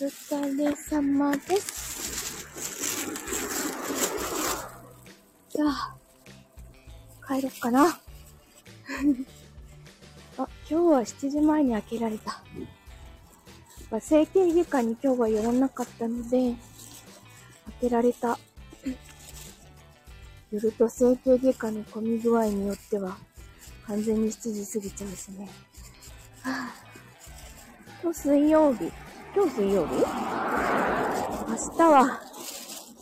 お疲れ様です。じゃあ、帰ろっかな。あ、今日は7時前に開けられた。まあ整形外科に今日は寄らなかったので、開けられた。寄ると整形外科の混み具合によっては、完全に7時過ぎちゃうしね。はあ、今日水曜日。今日水曜日？明日は、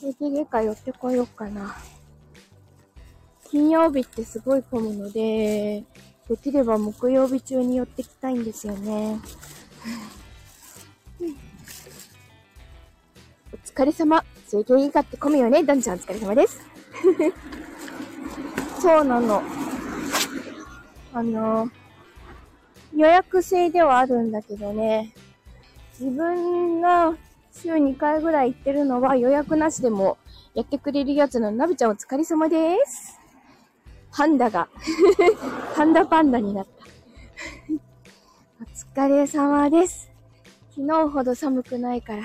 整形外科寄ってこようかな。金曜日ってすごい混むので、できれば木曜日中に寄ってきたいんですよね。お疲れ様。整形外科って混むよね。ダンちゃんお疲れ様です。そうなの。あの、予約制ではあるんだけどね、自分が週2回ぐらい行ってるのは予約なしでもやってくれるやつのなべちゃんお疲れ様です。パンダが、パンダパンダになった。お疲れ様です。昨日ほど寒くないから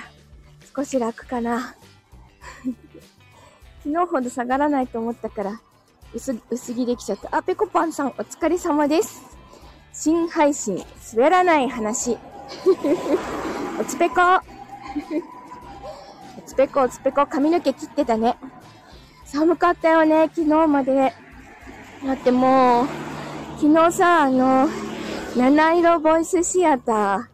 少し楽かな。昨日ほど下がらないと思ったから薄、薄着できちゃった。あ、ぺこぱんさんお疲れ様です。新配信、滑らない話。おつ ぺこ。おつぺこ、おつぺこ、髪の毛切ってたね。寒かったよね、昨日まで。だってもう、昨日さ、あの、七色ボイスシアタ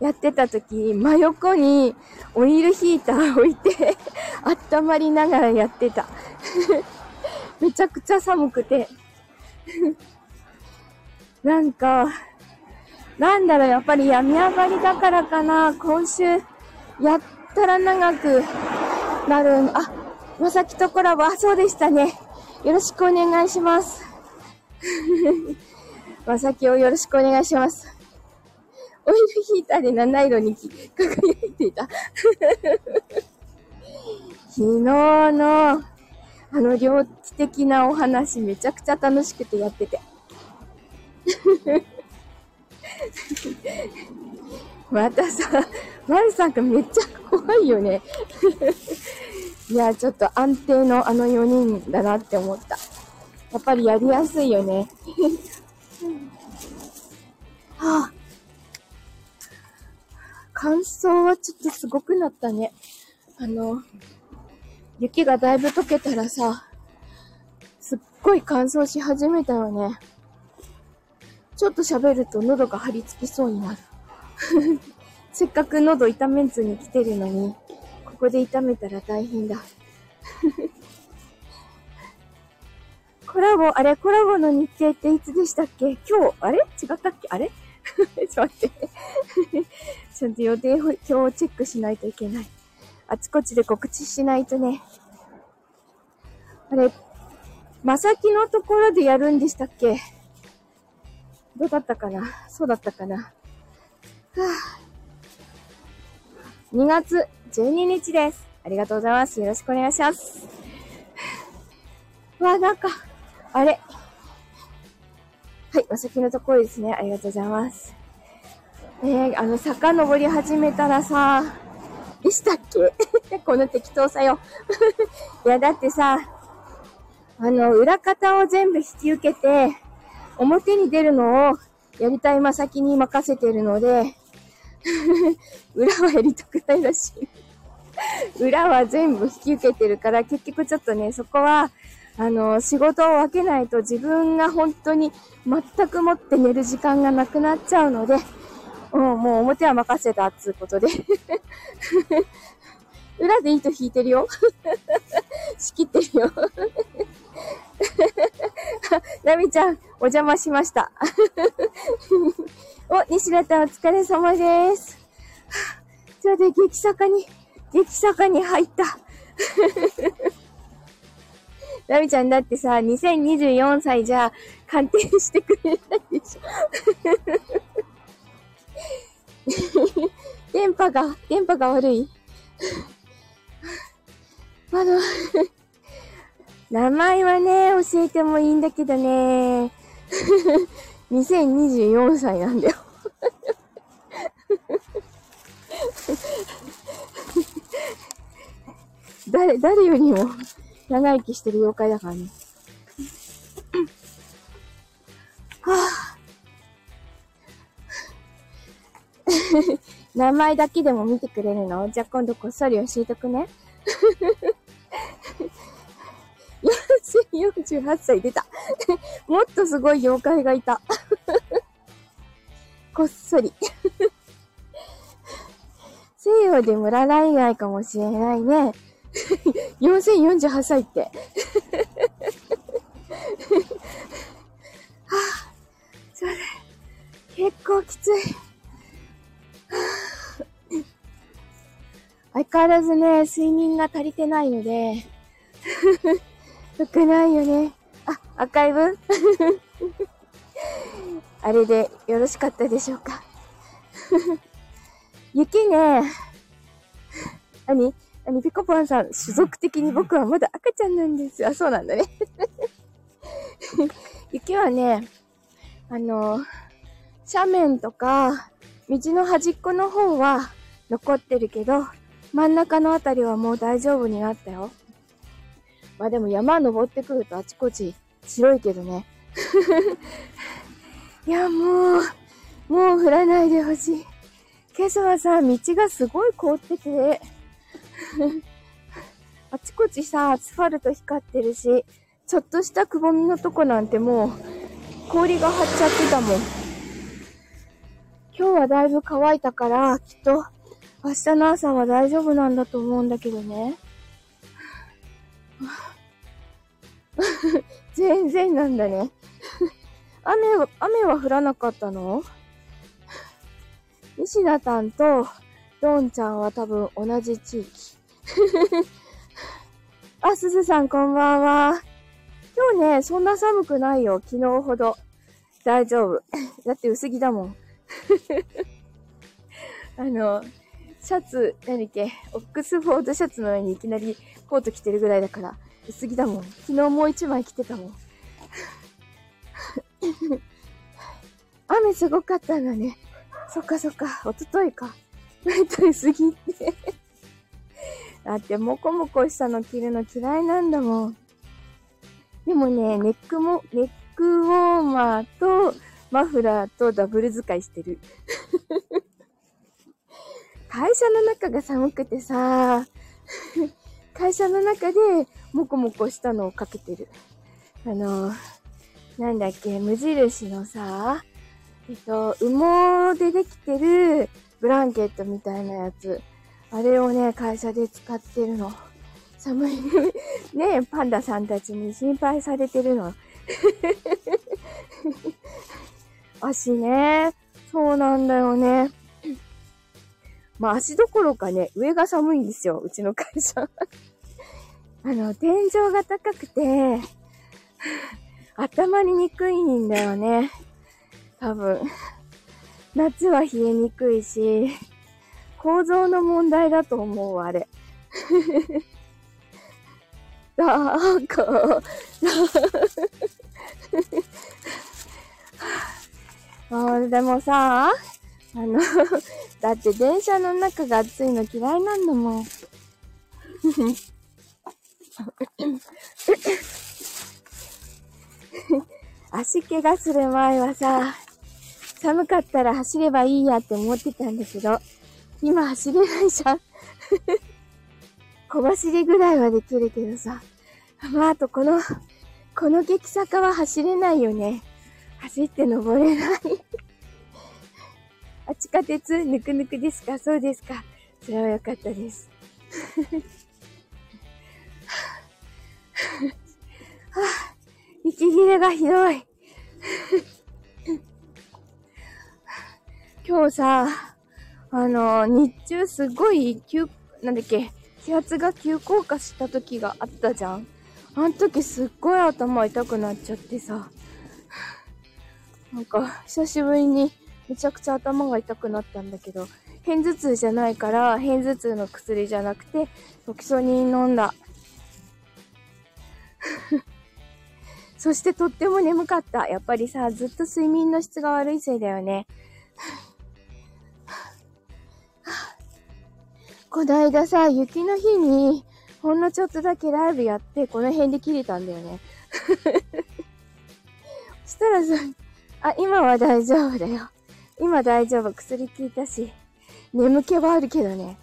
ーやってた時、真横にオイルヒーター置いて、温まりながらやってた。めちゃくちゃ寒くて。なんか、なんだろう、やっぱり病み上がりだからかな、今週、やったら長くなる。あ、まさきとコラボ、あ、そうでしたね。よろしくお願いします。まさきをよろしくお願いします。オイルヒーターで七色に輝いていた。昨日の、あの、猟奇的なお話、めちゃくちゃ楽しくてやってて。またさ、マルさんがめっちゃ怖いよね。いや、ちょっと安定のあの4人だなって思った。やっぱりやりやすいよね。は あ、乾燥はちょっとすごくなったね。あの、雪がだいぶ溶けたらさ、すっごい乾燥し始めたよね。ちょっと喋ると喉が張り付きそうになる。せっかく喉痛めんずに来てるのに、ここで痛めたら大変だ。コラボ、あれコラボの日程っていつでしたっけ？今日、あれ？違ったっけ？あれ？ちょっと待って。ちょっと予定表をチェックしないといけない。あちこちで告知しないとね。あれ、まさきのところでやるんでしたっけ？どうだったかな？そうだったかな？はぁ。2月12日です。ありがとうございます。よろしくお願いします。わ、なんか、あれ。はい、まさきのところですね。ありがとうございます。えー、あの、坂登り始めたらさ、でしたっけ？この適当さよ。いや、だってさ、あの、裏方を全部引き受けて、表に出るのをやりたいまさきに任せてるので、裏はやりたくないらしい。裏は全部引き受けてるから、結局ちょっとね、そこは、あの、仕事を分けないと自分が本当に全くもって寝る時間がなくなっちゃうので、う、もう表は任せたっつうことで。裏で糸引いてるよ。仕切ってるよ。ナミちゃん、お邪魔しました。お、西田さんお疲れ様です。それで激坂に、激坂に入った。ナミちゃんだってさ、2024歳じゃ鑑定してくれないでしょ。電波が、電波が悪い。あの、名前はね、教えてもいいんだけどね、2024歳なんだよ。誰、誰よりも長生きしてる妖怪だからね。はぁ、名前だけでも見てくれるの？じゃあ今度こっそり教えとくね。48歳出た。もっとすごい妖怪がいた。こっそり。西洋で村ラ以外かもしれないね。4048歳って。はあ、すいません。結構きつい。相変わらずね、睡眠が足りてないので、よくないよね。あ、赤い分 あれでよろしかったでしょうか。雪ね、何？何？ピコパンさん、種族的に僕はまだ赤ちゃんなんですよ。あ、そうなんだね。雪はね、あの、斜面とか、道の端っこの方は残ってるけど、真ん中のあたりはもう大丈夫になったよ。まあでも山登ってくるとあちこち白いけどね。いや、もう、もう降らないでほしい。今朝はさ、道がすごい凍ってて、あちこちさ、アスファルト光ってるし、ちょっとしたくぼみのとこなんてもう、氷が張っちゃってたもん。今日はだいぶ乾いたから、きっと、明日の朝は大丈夫なんだと思うんだけどね。全然なんだね。雨は、雨は降らなかったの？西田さんと、ドンちゃんは多分同じ地域。あ、すずさんこんばんは。今日ね、そんな寒くないよ。昨日ほど。大丈夫。だって薄着だもん。あの、シャツ、何っけ、オックスフォードシャツの上にいきなりコート着てるぐらいだから、薄着だもん。昨日もう一枚着てたもん。雨すごかったんだね。そっかそっか、おとといか。割と薄着って。だって、もこもこしたの着るの嫌いなんだもん。でもね、ネックも、ネックウォーマーとマフラーとダブル使いしてる。会社の中が寒くてさ、会社の中でもこもこしたのをかけてる。あの、なんだっけ、無印のさ、えっと、羽毛でできてるブランケットみたいなやつ。あれをね、会社で使ってるの。寒い ねパンダさんたちに心配されてるの。足ね。そうなんだよね。まあ足どころかね、上が寒いんですよ、うちの会社。あの、天井が高くて、頭ににくいんだよね。多分。夏は冷えにくいし、構造の問題だと思う、あれ。だーか、あでもさ、あの、だって電車の中が暑いの嫌いなんだもん。足怪我する前はさ、寒かったら走ればいいやって思ってたんだけど、今走れないじゃん。小走りぐらいはできるけどさ。まあ、あとこの、この激坂は走れないよね。走って登れないあ、地下鉄ぬくぬくですか？そうですか。それはよかったです。はあ、息切れがひどい。今日さ、あの、日中すごい急、なんだっけ、気圧が急降下した時があったじゃん。あの時すっごい頭痛くなっちゃってさ。なんか、久しぶりにめちゃくちゃ頭が痛くなったんだけど、片頭痛じゃないから、片頭痛の薬じゃなくて、ロキソニン飲んだ。そしてとっても眠かった。やっぱりさ、ずっと睡眠の質が悪いせいだよね。こないださ、雪の日に、ほんのちょっとだけライブやって、この辺で切れたんだよね。そしたらさ、あ、今は大丈夫だよ。今大丈夫。薬効いたし。眠気はあるけどね。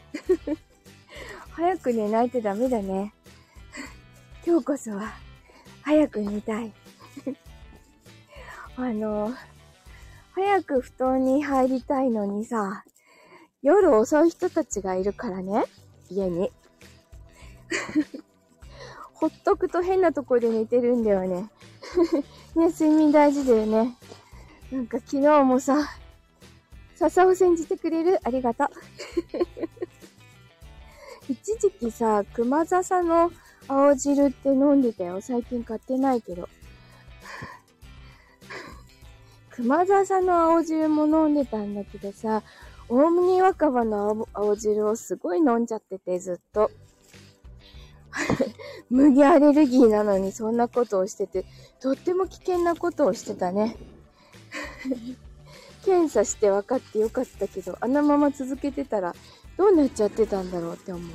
早く寝ないとダメだね。今日こそは、早く寝たい。あの、早く布団に入りたいのにさ、夜遅い人たちがいるからね、家に。ほっとくと変なとこで寝てるんだよね。ね、睡眠大事だよね。なんか昨日もさ、笹を煎じてくれるありがとう。一時期さ、熊笹の青汁って飲んでたよ。最近買ってないけど。熊笹の青汁も飲んでたんだけどさ、大麦若葉の青汁をすごい飲んじゃってて、ずっと。麦アレルギーなのにそんなことをしてて、とっても危険なことをしてたね。検査して分かってよかったけど、あのまま続けてたら、どうなっちゃってたんだろうって思う。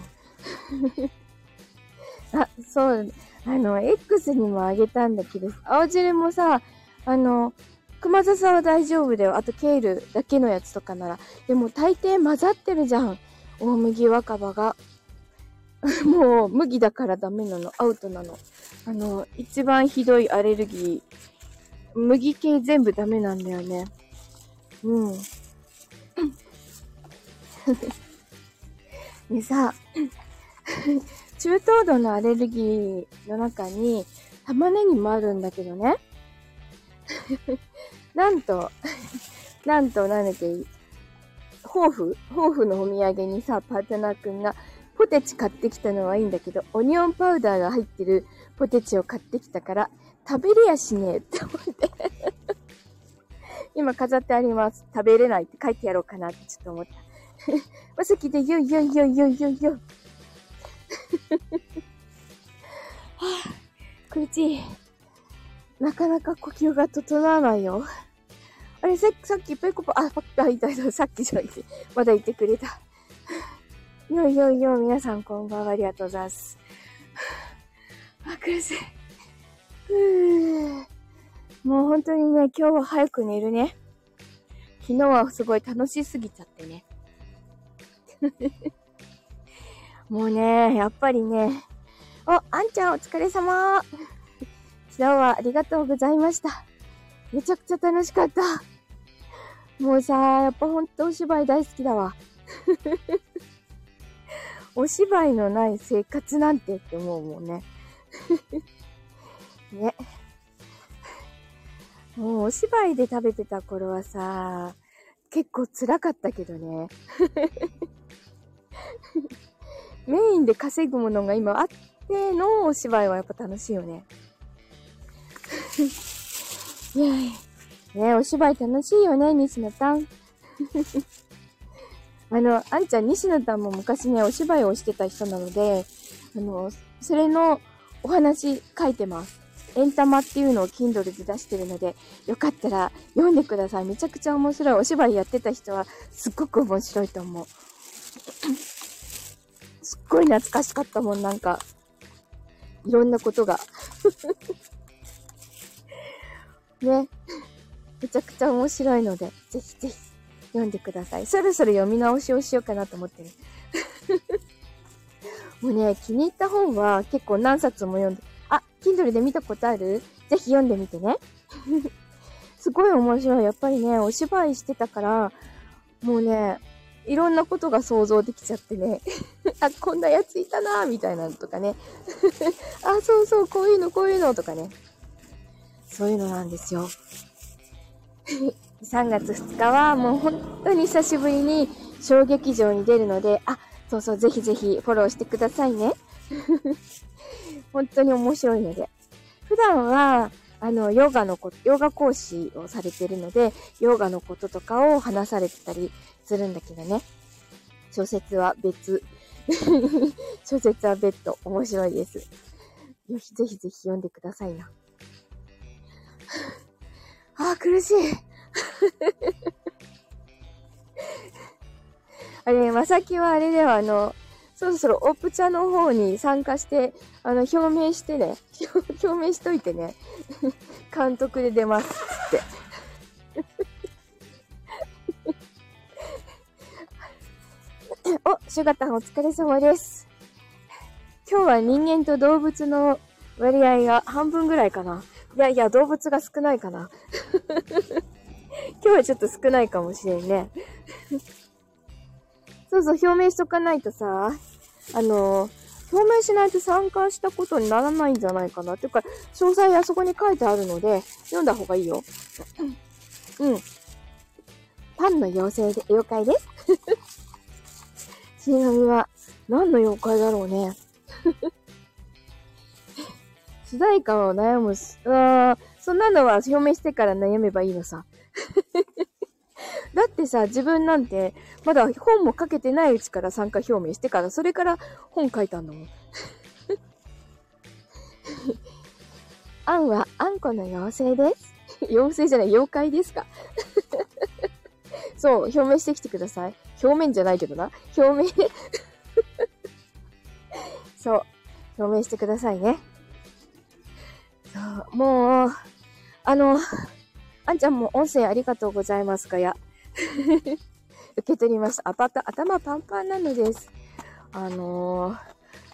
あ、そう、あの、X にもあげたんだけど、青汁もさ、あの、熊笹は大丈夫だよ。あと、ケールだけのやつとかなら。でも、大抵混ざってるじゃん。大麦若葉が。もう、麦だからダメなの。アウトなの。あの、一番ひどいアレルギー。麦系全部ダメなんだよね。うん。でさ、中等度のアレルギーの中に玉ねぎもあるんだけどね。なんと、なんと、なんだっけ、抱負抱負のお土産にさ、パートナーくんがポテチ買ってきたのはいいんだけど、オニオンパウダーが入ってるポテチを買ってきたから、食べれやしねえって思って今飾ってあります。食べれないって書いてやろうかなってちょっと思った。まさきでよいよいよいよいよいよ。はぁ、苦しい。なかなか呼吸が整わないよ。あれ、さっきペコパ、あ、パッ、あ、いたいた、さっきじゃなくて、まだ言ってくれた。よいよいよ、皆さんこんばんは、ありがとうございます。あ、苦しい。もう本当にね、今日は早く寝るね。昨日はすごい楽しすぎちゃってね。もうね、やっぱりね、お、あんちゃんお疲れ様昨日はありがとうございました。めちゃくちゃ楽しかった。もうさ、やっぱほんとお芝居大好きだわ。お芝居のない生活なんてって思うもんね。ね。もうお芝居で食べてた頃はさ、結構辛かったけどね。メインで稼ぐものが今あってのお芝居はやっぱ楽しいよね。いやねお芝居楽しいよね、西野たん。あの、あんちゃん、西野たんも昔ね、お芝居をしてた人なので、あの、それのお話書いてます。エンタマっていうのを Kindle で出してるので、よかったら読んでください。めちゃくちゃ面白い。お芝居やってた人はすっごく面白いと思う。すっごい懐かしかったもん、なんか。いろんなことが。ね。めちゃくちゃ面白いので、ぜひぜひ読んでください。そろそろ読み直しをしようかなと思ってる。もうね、気に入った本は結構何冊も読んで、あ、Kindle で見たことある？ぜひ読んでみてね。すごい面白い。やっぱりね、お芝居してたから、もうね、いろんなことが想像できちゃってね。あ、こんなやついたなみたいなのとかね。あ、そうそう、こういうの、こういうのとかね。そういうのなんですよ。3月2日はもう本当に久しぶりに小劇場に出るので、あ、そうそう、ぜひぜひフォローしてくださいね。本当に面白いので。普段は、あの、ヨガのこと、ヨガ講師をされてるので、ヨガのこととかを話されてたりするんだけどね。小説は別。小説は別途面白いです。よし、ぜひぜひ読んでくださいな。ああ、苦しい。あれ、まさきはあれではあの、そろそろオプチャの方に参加して、あの、表明してね。表明しといてね。監督で出ます。つって。お、シュガタンお疲れ様です。今日は人間と動物の割合が半分ぐらいかな。いやいや、動物が少ないかな。今日はちょっと少ないかもしれんね。そうそう、表明しとかないとさ、あの、表明しないと参加したことにならないんじゃないかな。ていうか、詳細あそこに書いてあるので、読んだ方がいいよ。うん。パンの妖精で、妖怪です。死神は、何の妖怪だろうね。主題歌を悩むし、あそんなのは表明してから悩めばいいのさ。だってさ、自分なんて、まだ本も書けてないうちから参加表明してから、それから本書いたんだもん。あんはあんこの妖精です。妖精じゃない、妖怪ですか。そう、表明してきてください。表面じゃないけどな。表明そう、表明してくださいね。そう、もう、あの、あんちゃんも音声ありがとうございますかや。受け取りました。頭パンパンなのです。あのー、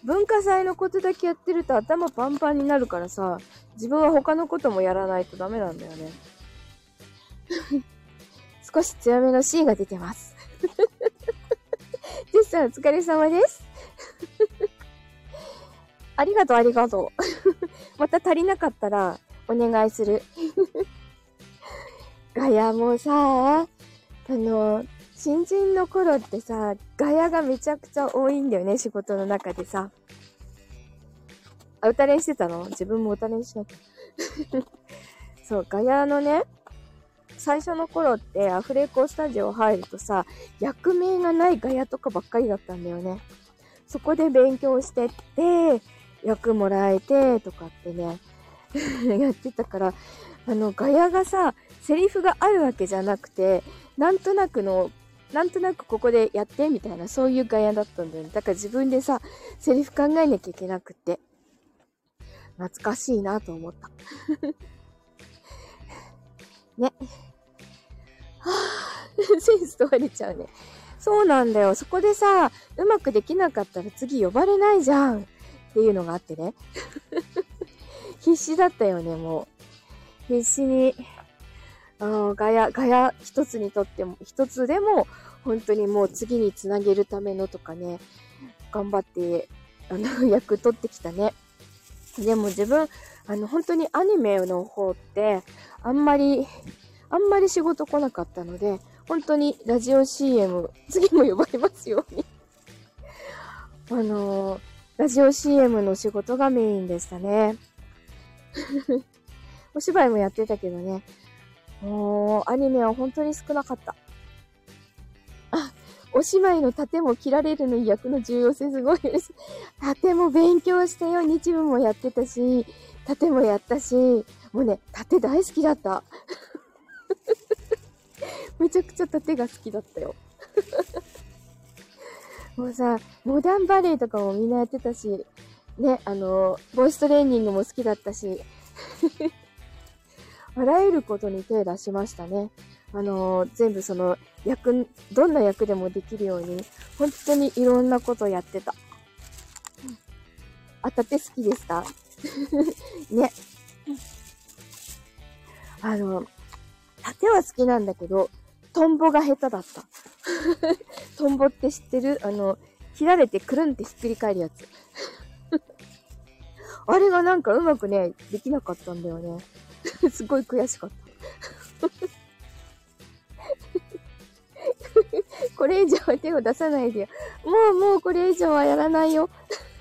文化祭のことだけやってると頭パンパンになるからさ、自分は他のこともやらないとダメなんだよね。少し強めの C が出てます。ジェスさんお疲れ様です。ありがとう、ありがとう。また足りなかったらお願いする。ガヤもさ、あの、新人の頃ってさ、ガヤがめちゃくちゃ多いんだよね、仕事の中でさ。あ、歌練してたの？自分も歌練しなきゃ。そう、ガヤのね、最初の頃ってアフレコスタジオ入るとさ、役名がないガヤとかばっかりだったんだよね。そこで勉強してって、役もらえて、とかってね、やってたから、あの、ガヤがさ、セリフがあるわけじゃなくて、なんとなくの、なんとなくここでやってみたいな、そういうガヤだったんだよね。だから自分でさ、セリフ考えなきゃいけなくて。懐かしいなと思った。ね。はぁ、センス問われちゃうね。そうなんだよ。そこでさ、うまくできなかったら次呼ばれないじゃん。っていうのがあってね。必死だったよね、もう。必死にあガヤ、ガヤ一つにとっても、一つでも、本当にもう次につなげるためのとかね、頑張って、あの、役取ってきたね。でも自分、あの、本当にアニメの方って、あんまり、あんまり仕事来なかったので、本当にラジオ CM、次も呼ばれますように あのー、ラジオ CM の仕事がメインでしたね。お芝居もやってたけどね、もう、アニメは本当に少なかった。あ、お芝居の盾も切られるの役の重要性すごいです。盾も勉強したよ。日舞もやってたし、盾もやったし、もうね、盾大好きだった。めちゃくちゃ盾が好きだったよ。もうさ、モダンバレーとかもみんなやってたし、ね、あの、ボイストレーニングも好きだったし、あらゆることに手出しましたね。あのー、全部その役、どんな役でもできるように、本当にいろんなことやってた。あ、盾好きですか ね。あの、盾は好きなんだけど、トンボが下手だった。トンボって知ってる？あの、切られてくるんってひっくり返るやつ。あれがなんかうまくね、できなかったんだよね。すごい悔しかった。これ以上は手を出さないでよ。もうもうこれ以上はやらないよ。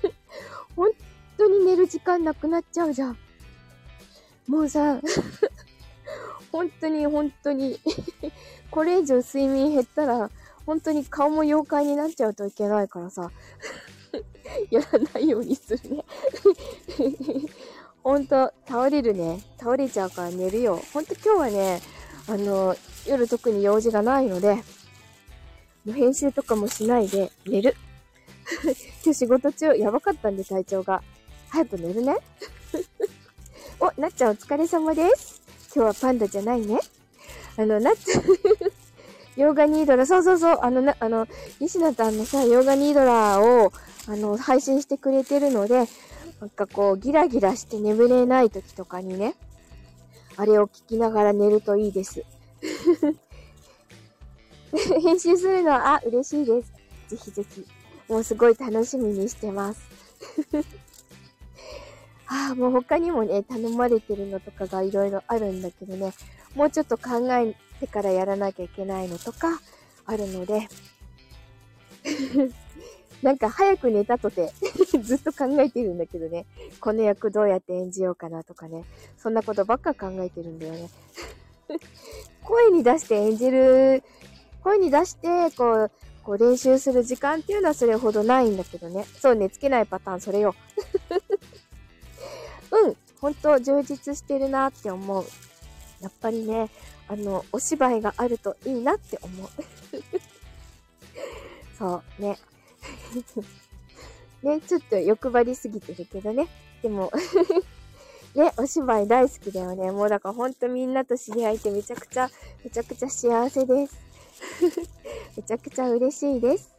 本当に寝る時間なくなっちゃうじゃん。もうさ、本当に本当にこれ以上睡眠減ったら、本当に顔も妖怪になっちゃうといけないからさ、やらないようにするねほんと、倒れるね。倒れちゃうから寝るよ。ほんと今日はね、あの、夜特に用事がないので、もう編集とかもしないで寝る。今日仕事中、やばかったんで体調が。早く寝るね。お、なっちゃんお疲れ様です。今日はパンダじゃないね。あの、なっちゃん ヨーガニードラ、そうそうそう、あの、な、あの、西野さんのさ、ヨーガニードラを、あの、配信してくれてるので、なんかこう、ギラギラして眠れない時とかにね、あれを聞きながら寝るといいです。編集するのは、あ、嬉しいです。ぜひぜひ。もうすごい楽しみにしてます。ああ、もう他にもね、頼まれてるのとかがいろいろあるんだけどね、もうちょっと考えてからやらなきゃいけないのとかあるので、なんか早く寝たとて ずっと考えてるんだけどね、この役どうやって演じようかなとかね、そんなことばっか考えてるんだよね。声に出して演じる、声に出して、こう、こう練習する時間っていうのはそれほどないんだけどね。そう、寝つけないパターン、それよ。うん、ほんと充実してるなって思う。やっぱりね、あの、お芝居があるといいなって思う。そう、ね。ね、ちょっと欲張りすぎてるけどね。でも ね、お芝居大好きだよね。もうだからほんとみんなと知り合えてめちゃくちゃ、めちゃくちゃ幸せです。めちゃくちゃ嬉しいです。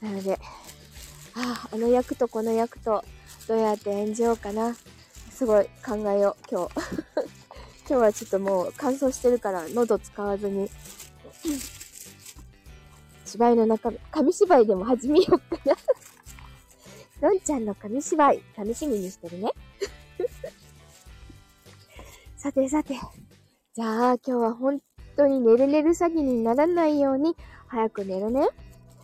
なので、ああ、あの役とこの役とどうやって演じようかな。すごい考えよう、今日。今日はちょっともう乾燥してるから喉使わずに、芝居の中身、紙芝居でも始めようかな のんちゃんの紙芝居、楽しみにしてるね。さてさて。じゃあ、今日は本当に寝る寝る詐欺にならないように、早く寝るね。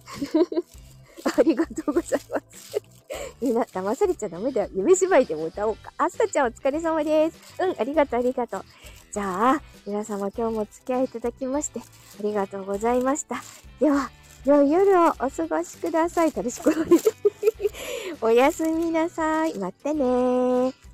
ありがとうございます。みんな、騙されちゃダメだよ。夢芝居でも歌おうか。あすたちゃんお疲れ様です。うん、ありがとう、ありがとう。じゃあ、皆様今日もお付き合いいただきまして、ありがとうございました。では、良い夜をお過ごしください。楽しく おやすみなさい。またねー。